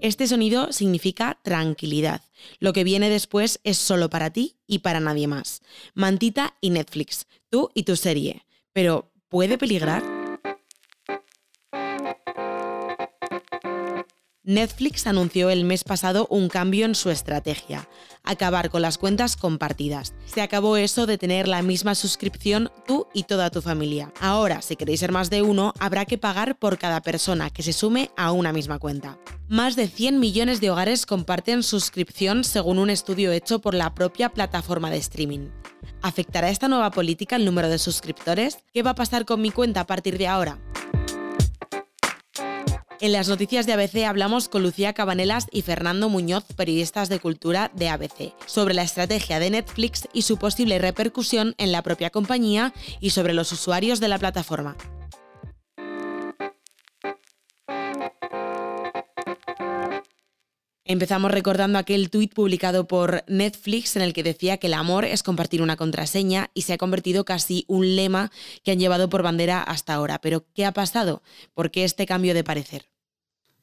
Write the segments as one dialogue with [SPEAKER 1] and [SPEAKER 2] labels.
[SPEAKER 1] Este sonido significa tranquilidad. Lo que viene después es solo para ti y para nadie más. Mantita y Netflix, tú y tu serie. Pero, ¿puede peligrar? Netflix anunció el mes pasado un cambio en su estrategia, acabar con las cuentas compartidas. Se acabó eso de tener la misma suscripción tú y toda tu familia. Ahora, si queréis ser más de uno, habrá que pagar por cada persona que se sume a una misma cuenta. Más de 100 millones de hogares comparten suscripción según un estudio hecho por la propia plataforma de streaming. ¿Afectará esta nueva política el número de suscriptores? ¿Qué va a pasar con mi cuenta a partir de ahora? En las noticias de ABC hablamos con Lucía Cabanelas y Fernando Muñoz, periodistas de cultura de ABC, sobre la estrategia de Netflix y su posible repercusión en la propia compañía y sobre los usuarios de la plataforma. Empezamos recordando aquel tuit publicado por Netflix en el que decía que el amor es compartir una contraseña y se ha convertido casi un lema que han llevado por bandera hasta ahora. Pero, ¿qué ha pasado? ¿Por qué este cambio de parecer?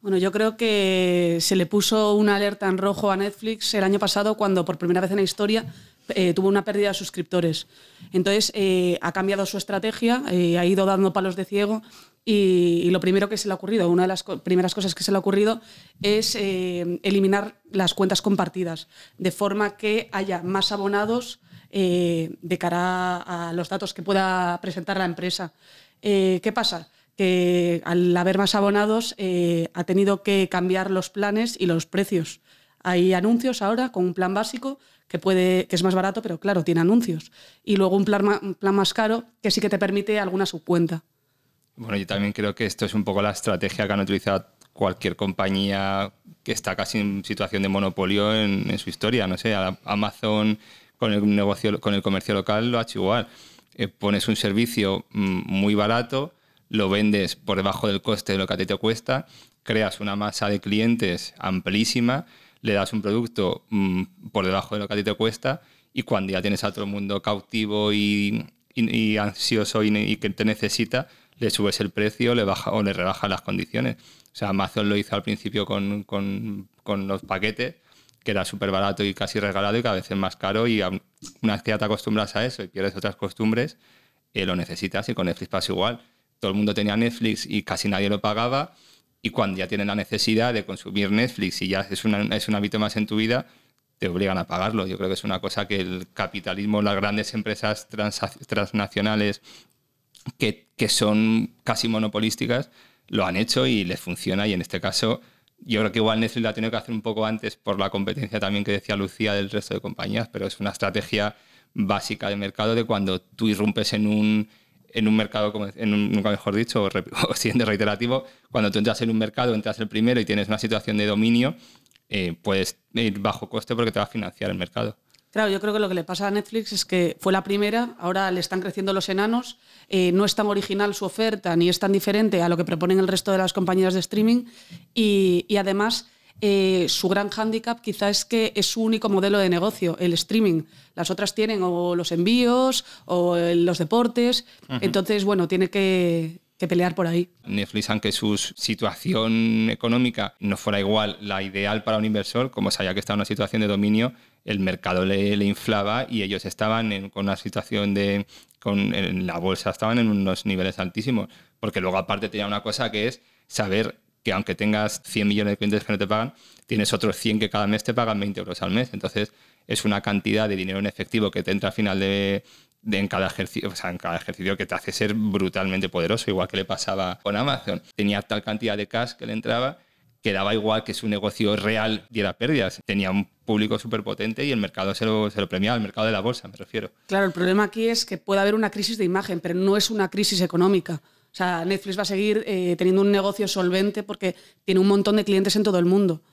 [SPEAKER 2] Bueno, yo creo que se le puso una alerta en rojo a Netflix el año pasado cuando por primera vez en la historia eh, tuvo una pérdida de suscriptores. Entonces eh, ha cambiado su estrategia, eh, ha ido dando palos de ciego y, lo primero que se le ha ocurrido, una de las primeras cosas que se le ha ocurrido es eh, eliminar las cuentas compartidas, de forma que haya más abonados eh, de cara a los datos que pueda presentar la empresa. Eh, ¿Qué pasa? Que al haber más abonados ha tenido que cambiar los planes y los precios. Hay anuncios ahora con un plan básico que, puede, que es más barato, pero claro, tiene anuncios. Y luego un plan, un plan más caro que sí que te permite alguna subcuenta.
[SPEAKER 3] Bueno, yo también creo que esto es un poco la estrategia que han utilizado cualquier compañía que está casi en situación de monopolio en, su historia. No sé, Amazon con el negocio, con el comercio local lo ha hecho igual. Eh, pones un servicio mm, muy barato, lo vendes por debajo del coste de lo que a ti te cuesta, creas una masa de clientes amplísima, le das un producto mm, por debajo de lo que a ti te cuesta y cuando ya tienes a todo el mundo cautivo y, ansioso y que te necesita, le subes el precio le baja, o le rebajas las condiciones. O sea, Amazon lo hizo al principio con, con, los paquetes, que era súper barato y casi regalado y cada vez es más caro y una vez que ya te acostumbras a eso y pierdes otras costumbres, eh, lo necesitas y con Netflix pasa igual. Todo el mundo tenía Netflix y casi nadie lo pagaba y cuando ya tienen la necesidad de consumir Netflix y ya es, es un hábito más en tu vida, te obligan a pagarlo. Yo creo que es una cosa que el capitalismo, las grandes empresas transnacionales que, son casi monopolísticas, lo han hecho y les funciona. Y en este caso, yo creo que igual Netflix la ha tenido que hacer un poco antes por la competencia también que decía Lucía del resto de compañías, pero es una estrategia básica de mercado de cuando tú irrumpes en un, en un mercado, en un, nunca mejor dicho, o, o siguiente reiterativo, cuando tú entras en un mercado, entras el primero y tienes una situación de dominio, eh, puedes ir bajo coste porque te va a financiar el mercado.
[SPEAKER 2] Claro, yo creo que lo que le pasa a Netflix es que fue la primera, ahora le están creciendo los enanos, eh, no es tan original su oferta ni es tan diferente a lo que proponen el resto de las compañías de streaming y, además eh, su gran hándicap quizá es que es su único modelo de negocio, el streaming. Las otras tienen o los envíos o los deportes, entonces bueno, tiene que, que pelear por ahí.
[SPEAKER 3] Netflix, aunque su situación económica no fuera igual la ideal para un inversor, como sabía que estaba en una situación de dominio, el mercado le, inflaba y ellos estaban en, con una situación de... Con, en la bolsa estaban en unos niveles altísimos, porque luego aparte tenía una cosa que es saber que aunque tengas 100 millones de clientes que no te pagan, tienes otros 100 que cada mes te pagan 20 euros al mes. Entonces es una cantidad de dinero en efectivo que te entra al final de, en cada ejercicio, o sea, en cada ejercicio que te hace ser brutalmente poderoso, igual que le pasaba con Amazon. Tenía tal cantidad de cash que le entraba que daba igual que su negocio real diera pérdidas. Tenía un público súper potente y el mercado se lo, se lo premiaba, el mercado de la bolsa, me refiero.
[SPEAKER 2] Claro, el problema aquí es que puede haber una crisis de imagen, pero no es una crisis económica. O sea, Netflix va a seguir eh, teniendo un negocio solvente porque tiene un montón de clientes en todo el mundo.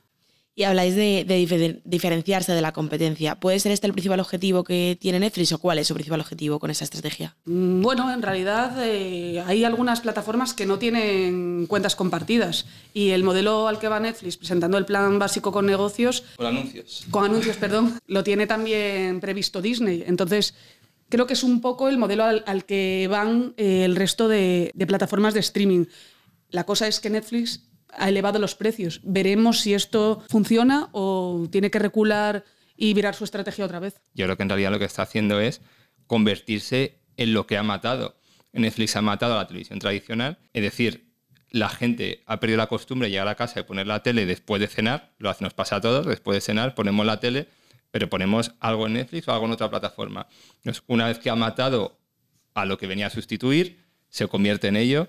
[SPEAKER 1] Y habláis de, diferenciarse de la competencia. ¿Puede ser este el principal objetivo que tiene Netflix o cuál es su principal objetivo con esa estrategia?
[SPEAKER 2] Mm, bueno, en realidad eh, hay algunas plataformas que no tienen cuentas compartidas y el modelo al que va Netflix presentando el plan básico con negocios...
[SPEAKER 3] Con anuncios.
[SPEAKER 2] Con anuncios, perdón. Lo tiene también previsto Disney. Entonces, creo que es un poco el modelo al, que van eh, el resto de plataformas de streaming. La cosa es que Netflix ha elevado los precios. Veremos si esto funciona o tiene que recular y virar su estrategia otra vez.
[SPEAKER 3] Yo creo que en realidad lo que está haciendo es convertirse en lo que ha matado. Netflix ha matado a la televisión tradicional, es decir, la gente ha perdido la costumbre de llegar a casa y poner la tele después de cenar, lo hace, nos pasa a todos, después de cenar ponemos la tele, pero ponemos algo en Netflix o algo en otra plataforma. una vez que ha matado a lo que venía a sustituir, se convierte en ello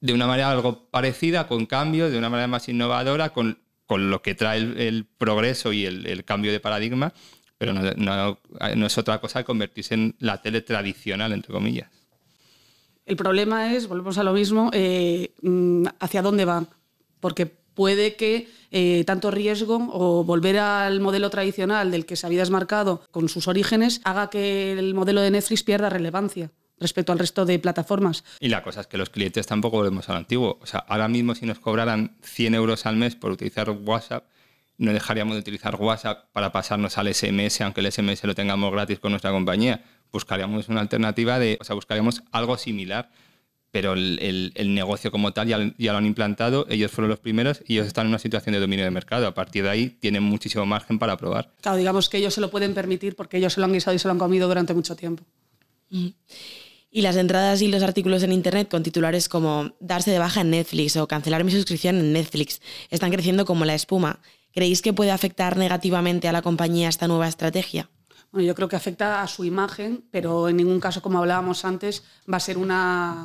[SPEAKER 3] de una manera algo parecida, con cambios, de una manera más innovadora, con, lo que trae el, progreso y el, cambio de paradigma, pero no, es otra cosa que convertirse en la tele tradicional, entre comillas.
[SPEAKER 2] El problema es, volvemos a lo mismo, eh, mm, hacia dónde va, porque puede que eh, tanto riesgo o volver al modelo tradicional del que se había desmarcado con sus orígenes haga que el modelo de Netflix pierda relevancia respecto al resto de plataformas.
[SPEAKER 3] Y la cosa es que los clientes tampoco volvemos al antiguo. O sea, ahora mismo si nos cobraran 100 euros al mes por utilizar WhatsApp, no dejaríamos de utilizar WhatsApp para pasarnos al SMS, aunque el SMS lo tengamos gratis con nuestra compañía. Buscaríamos una alternativa de, o sea, buscaríamos algo similar, pero el, negocio como tal ya, ya, lo han implantado, ellos fueron los primeros y ellos están en una situación de dominio de mercado. A partir de ahí tienen muchísimo margen para probar.
[SPEAKER 2] Claro, digamos que ellos se lo pueden permitir porque ellos se lo han guisado y se lo han comido durante mucho tiempo.
[SPEAKER 1] Y las entradas y los artículos en Internet con titulares como darse de baja en Netflix o cancelar mi suscripción en Netflix están creciendo como la espuma. ¿Creéis que puede afectar negativamente a la compañía esta nueva estrategia?
[SPEAKER 2] Bueno, yo creo que afecta a su imagen, pero en ningún caso, como hablábamos antes, va a ser un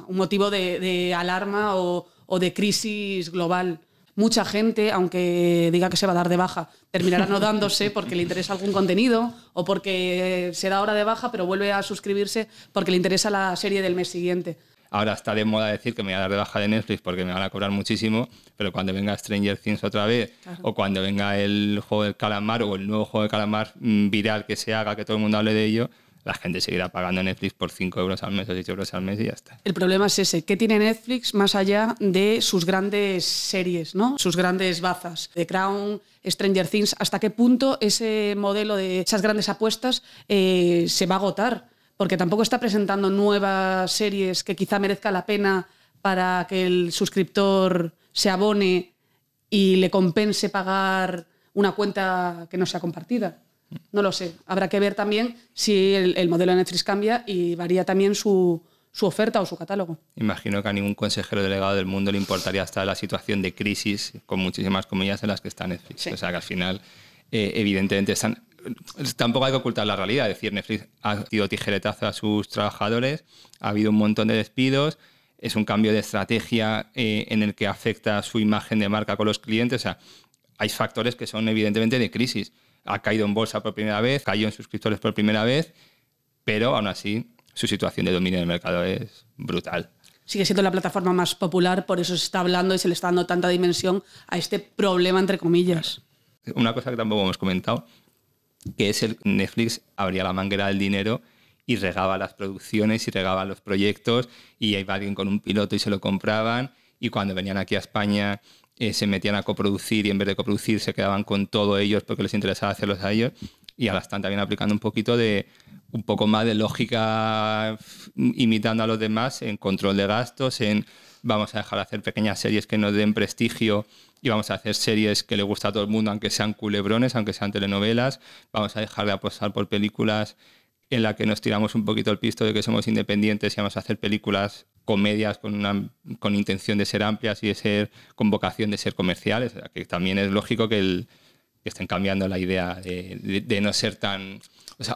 [SPEAKER 2] motivo de, alarma o de crisis global mucha gente, aunque diga que se va a dar de baja, terminará no dándose porque le interesa algún contenido o porque se da hora de baja, pero vuelve a suscribirse porque le interesa la serie del mes siguiente.
[SPEAKER 3] Ahora está de moda decir que me voy a dar de baja de Netflix porque me van a cobrar muchísimo, pero cuando venga Stranger Things otra vez, o cuando venga el juego del calamar o el nuevo juego de calamar mm, viral que se haga, que todo el mundo hable de ello, la gente seguirá pagando Netflix por 5 euros al mes o 6 euros al mes y ya está.
[SPEAKER 2] El problema es ese, ¿qué tiene Netflix más allá de sus grandes series, ¿no? sus grandes bazas? The Crown, Stranger Things, ¿hasta qué punto ese modelo de esas grandes apuestas eh, se va a agotar? Porque tampoco está presentando nuevas series que quizá merezca la pena para que el suscriptor se abone y le compense pagar una cuenta que no sea compartida. No lo sé. Habrá que ver también si el, modelo de Netflix cambia y varía también su, oferta o su catálogo.
[SPEAKER 3] Imagino que a ningún consejero delegado del mundo le importaría estar en la situación de crisis con muchísimas comillas en las que está Netflix. O sea que al final, eh, evidentemente, están, tampoco hay que ocultar la realidad. Es decir, Netflix ha sido tijeretazo a sus trabajadores, ha habido un montón de despidos, es un cambio de estrategia eh, en el que afecta su imagen de marca con los clientes. O sea, hay factores que son evidentemente de crisis ha caído en bolsa por primera vez, cayó en suscriptores por primera vez, pero aún así su situación de dominio del mercado es brutal.
[SPEAKER 2] Sigue siendo la plataforma más popular, por eso se está hablando y se le está dando tanta dimensión a este problema, entre comillas.
[SPEAKER 3] Una cosa que tampoco hemos comentado, que es el Netflix abría la manguera del dinero y regaba las producciones y regaba los proyectos y iba alguien con un piloto y se lo compraban y cuando venían aquí a España eh, se metían a coproducir y en vez de coproducir se quedaban con todo ellos porque les interesaba hacerlos a ellos. Y ahora están también aplicando un poquito de un poco más de lógica imitando a los demás en control de gastos, en vamos a dejar de hacer pequeñas series que nos den prestigio y vamos a hacer series que le gusta a todo el mundo, aunque sean culebrones, aunque sean telenovelas, vamos a dejar de apostar por películas en las que nos tiramos un poquito el pisto de que somos independientes y vamos a hacer películas comedias con, una, con intención de ser amplias y de ser con vocación de ser comerciales, que también es lógico que, estén cambiando la idea de, no ser tan...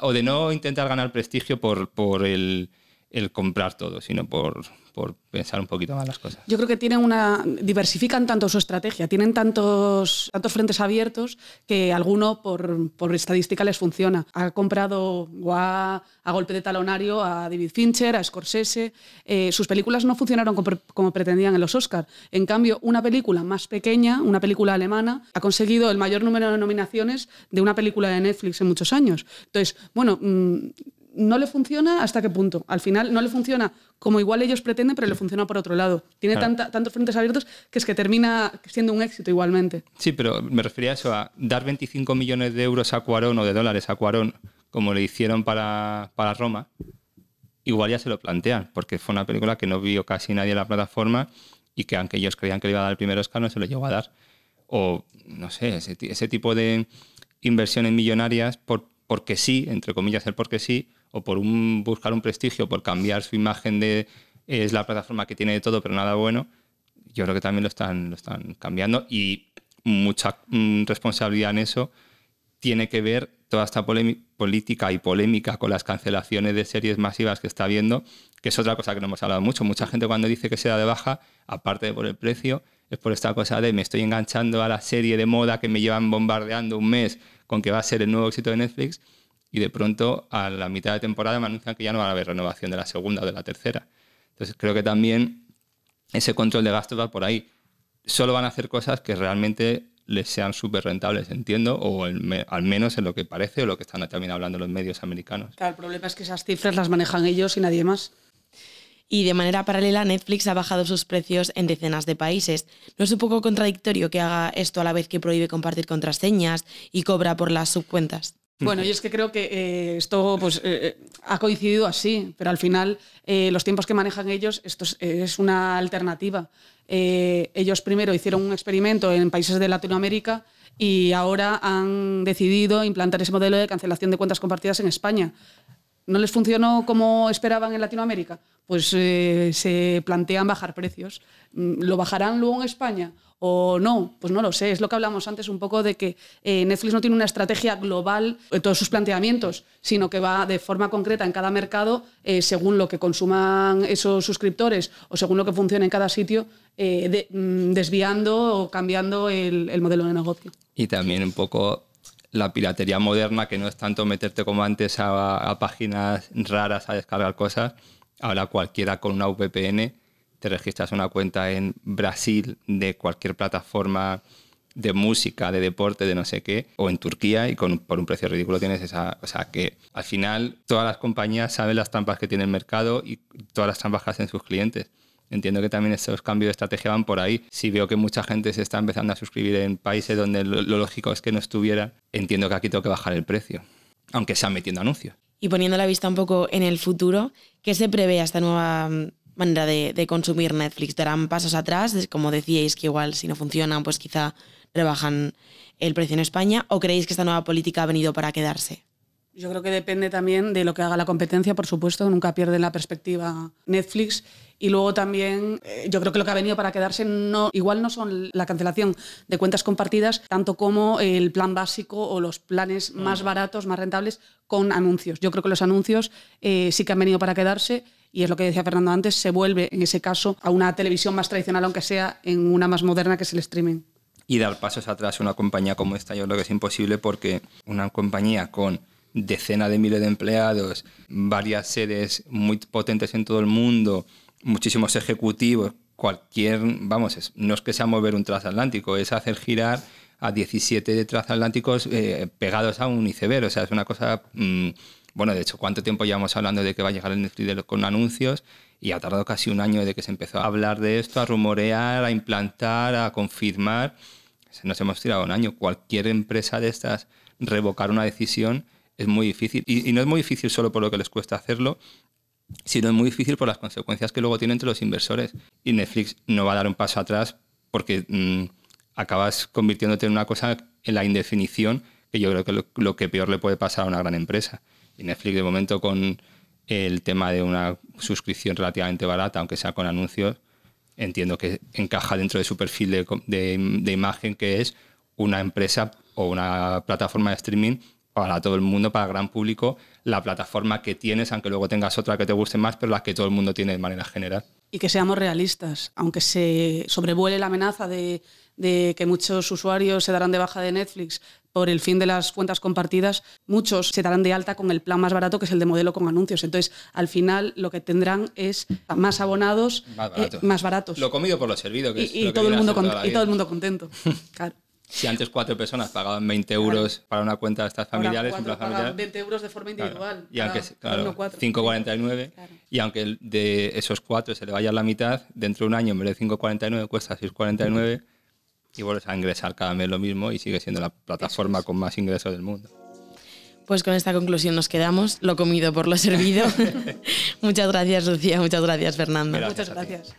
[SPEAKER 3] O de no intentar ganar prestigio por, por el, el comprar todo, sino por, por pensar un poquito más las cosas.
[SPEAKER 2] Yo creo que tienen una diversifican tanto su estrategia, tienen tantos, tantos frentes abiertos que alguno por, por estadística les funciona. Ha comprado o a golpe de talonario a David Fincher, a Scorsese. Eh, sus películas no funcionaron como, como pretendían en los Oscars. En cambio, una película más pequeña, una película alemana, ha conseguido el mayor número de nominaciones de una película de Netflix en muchos años. Entonces, bueno, mm, no le funciona hasta qué punto. Al final no le funciona como igual ellos pretenden, pero le funciona por otro lado. Tiene tantos frentes abiertos que es que termina siendo un éxito igualmente.
[SPEAKER 3] Sí, pero me refería a eso, a dar 25 millones de euros a Cuarón o de dólares a Cuarón, como le hicieron para, para Roma, igual ya se lo plantean, porque fue una película que no vio casi nadie en la plataforma y que aunque ellos creían que le iba a dar el primer Oscar, no se lo llegó a dar. O, no sé, ese, ese tipo de inversiones millonarias por, porque sí, entre comillas el porque sí, o por un, buscar un prestigio, por cambiar su imagen de es la plataforma que tiene de todo pero nada bueno, yo creo que también lo están, lo están cambiando y mucha mm, responsabilidad en eso tiene que ver toda esta política y polémica con las cancelaciones de series masivas que está habiendo, que es otra cosa que no hemos hablado mucho. Mucha gente cuando dice que se da de baja, aparte de por el precio, es por esta cosa de me estoy enganchando a la serie de moda que me llevan bombardeando un mes con que va a ser el nuevo éxito de Netflix y de pronto a la mitad de temporada me anuncian que ya no va a haber renovación de la segunda o de la tercera. Entonces creo que también ese control de gastos va por ahí. Solo van a hacer cosas que realmente les sean súper rentables, entiendo, o al menos en lo que parece o lo que están también hablando los medios americanos.
[SPEAKER 2] Claro, el problema es que esas cifras las manejan ellos y nadie más.
[SPEAKER 1] Y de manera paralela, Netflix ha bajado sus precios en decenas de países. ¿No es un poco contradictorio que haga esto a la vez que prohíbe compartir contraseñas y cobra por las subcuentas?
[SPEAKER 2] Bueno, yo es que creo que eh, esto pues, eh, eh, ha coincidido así, pero al final los tiempos que manejan ellos, esto es, una alternativa. ellos primero hicieron un experimento en países de Latinoamérica y ahora han decidido implantar ese modelo de cancelación de cuentas compartidas en España. ¿No les funcionó como esperaban en Latinoamérica? Pues se plantean bajar precios. Mm, ¿Lo bajarán luego en España? O no, pues no lo sé. Es lo que hablamos antes un poco de que eh, Netflix no tiene una estrategia global en todos sus planteamientos, sino que va de forma concreta en cada mercado eh, según lo que consuman esos suscriptores o según lo que funcione en cada sitio, eh, mm, desviando o cambiando el, modelo de negocio.
[SPEAKER 3] Y también un poco la piratería moderna, que no es tanto meterte como antes a, a páginas raras a descargar cosas. Ahora cualquiera con una VPN te registras una cuenta en Brasil de cualquier plataforma de música, de deporte, de no sé qué, o en Turquía y con, por un precio ridículo tienes esa... O sea, que al final todas las compañías saben las trampas que tiene el mercado y todas las trampas que hacen sus clientes. Entiendo que también estos cambios de estrategia van por ahí. Si veo que mucha gente se está empezando a suscribir en países donde lo, lo lógico es que no estuviera, entiendo que aquí tengo que bajar el precio, aunque sea metiendo anuncios.
[SPEAKER 1] Y poniendo la vista un poco en el futuro, ¿qué se prevé a esta nueva manera de, consumir Netflix. Darán pasos atrás, como decíais, que igual si no funcionan, pues quizá rebajan el precio en España, o creéis que esta nueva política ha venido para quedarse?
[SPEAKER 2] Yo creo que depende también de lo que haga la competencia, por supuesto, nunca pierden la perspectiva Netflix. Y luego también, eh, yo creo que lo que ha venido para quedarse no, igual no son la cancelación de cuentas compartidas, tanto como el plan básico o los planes más baratos, más rentables con anuncios. Yo creo que los anuncios eh, sí que han venido para quedarse y es lo que decía Fernando antes, se vuelve en ese caso a una televisión más tradicional, aunque sea en una más moderna que es el streaming.
[SPEAKER 3] Y dar pasos atrás a una compañía como esta yo creo que es imposible porque una compañía con decenas de miles de empleados, varias sedes muy potentes en todo el mundo, muchísimos ejecutivos, cualquier, vamos, no es que sea mover un transatlántico, es hacer girar a 17 transatlánticos eh, pegados a un iceberg, o sea, es una cosa... Mm, bueno, de hecho, ¿cuánto tiempo llevamos hablando de que va a llegar el Netflix con anuncios? Y ha tardado casi un año de que se empezó a hablar de esto, a rumorear, a implantar, a confirmar. Nos hemos tirado un año. Cualquier empresa de estas revocar una decisión es muy difícil. Y, no es muy difícil solo por lo que les cuesta hacerlo, sino es muy difícil por las consecuencias que luego tiene entre los inversores. Y Netflix no va a dar un paso atrás porque mm, acabas convirtiéndote en una cosa en la indefinición que yo creo que lo que peor le puede pasar a una gran empresa. Y Netflix de momento con el tema de una suscripción relativamente barata, aunque sea con anuncios, entiendo que encaja dentro de su perfil de, imagen que es una empresa o una plataforma de streaming para todo el mundo, para el gran público, la plataforma que tienes, aunque luego tengas otra que te guste más, pero la que todo el mundo tiene de manera general.
[SPEAKER 2] Y que seamos realistas, aunque se sobrevuele la amenaza de, de que muchos usuarios se darán de baja de Netflix por el fin de las cuentas compartidas, muchos se darán de alta con el plan más barato, que es el de modelo con anuncios. Entonces, al final, lo que tendrán es más abonados, más, eh, baratos.
[SPEAKER 3] Lo comido por lo servido. Que
[SPEAKER 2] y, todo el mundo y todo el mundo contento. claro.
[SPEAKER 3] Si antes cuatro personas pagaban 20 euros para una cuenta de estas familiares,
[SPEAKER 2] un plan 20 euros de forma individual.
[SPEAKER 3] Y aunque, claro, 5,49, y aunque de esos cuatro se le vaya la mitad, dentro de un año en vez de 5,49 cuesta 6,49 y vuelves a ingresar cada mes lo mismo y sigue siendo la plataforma con más ingresos del mundo.
[SPEAKER 1] Pues con esta conclusión nos quedamos, lo comido por lo servido. muchas gracias Lucía, muchas gracias Fernando.
[SPEAKER 2] muchas gracias.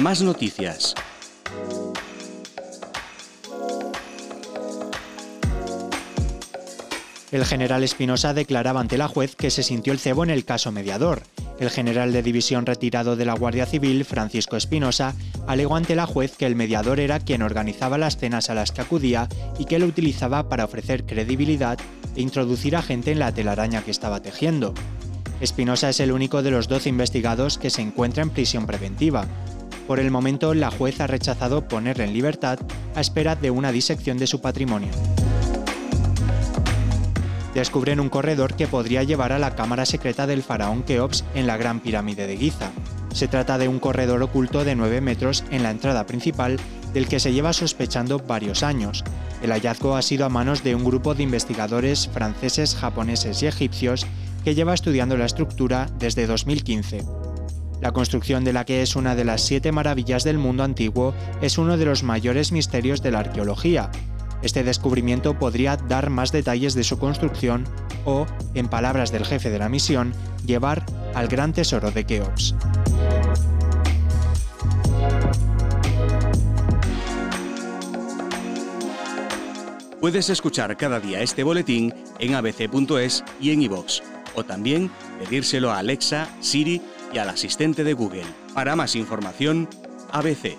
[SPEAKER 4] Más noticias.
[SPEAKER 5] El general Espinosa declaraba ante la juez que se sintió el cebo en el caso mediador. El general de división retirado de la Guardia Civil, Francisco Espinosa, alegó ante la juez que el mediador era quien organizaba las cenas a las que acudía y que lo utilizaba para ofrecer credibilidad e introducir a gente en la telaraña que estaba tejiendo. Espinosa es el único de los 12 investigados que se encuentra en prisión preventiva. Por el momento, la juez ha rechazado ponerle en libertad a espera de una disección de su patrimonio descubren un corredor que podría llevar a la cámara secreta del faraón Keops en la Gran Pirámide de Giza. Se trata de un corredor oculto de 9 metros en la entrada principal del que se lleva sospechando varios años. El hallazgo ha sido a manos de un grupo de investigadores franceses, japoneses y egipcios que lleva estudiando la estructura desde 2015. La construcción de la que es una de las siete maravillas del mundo antiguo es uno de los mayores misterios de la arqueología este descubrimiento podría dar más detalles de su construcción o, en palabras del jefe de la misión, llevar al gran tesoro de Keops.
[SPEAKER 4] Puedes escuchar cada día este boletín en abc.es y en iVoox, o también pedírselo a Alexa, Siri y al asistente de Google. Para más información, ABC